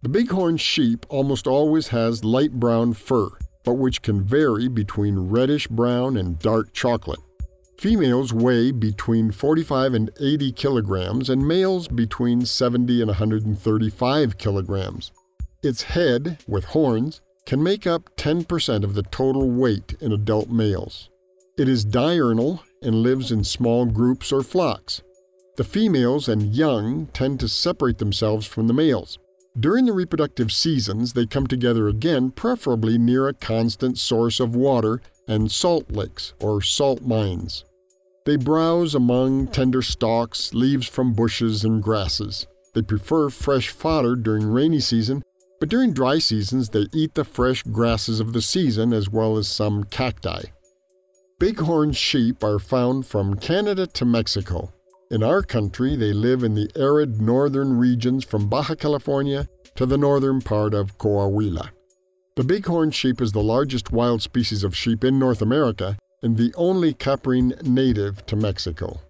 The bighorn sheep almost always has light brown fur, but which can vary between reddish brown and dark chocolate. Females weigh between 45 and 80 kilograms, and males between 70 and 135 kilograms. Its head, with horns, can make up 10% of the total weight in adult males. It is diurnal and lives in small groups or flocks. The females and young tend to separate themselves from the males. During the reproductive seasons, they come together again, preferably near a constant source of water and salt licks or salt mines. They browse among tender stalks, leaves from bushes, and grasses. They prefer fresh fodder during rainy season, but during dry seasons they eat the fresh grasses of the season as well as some cacti. Bighorn sheep are found from Canada to Mexico. In our country, they live in the arid northern regions from Baja California to the northern part of Coahuila. The bighorn sheep is the largest wild species of sheep in North America and the only caprine native to Mexico.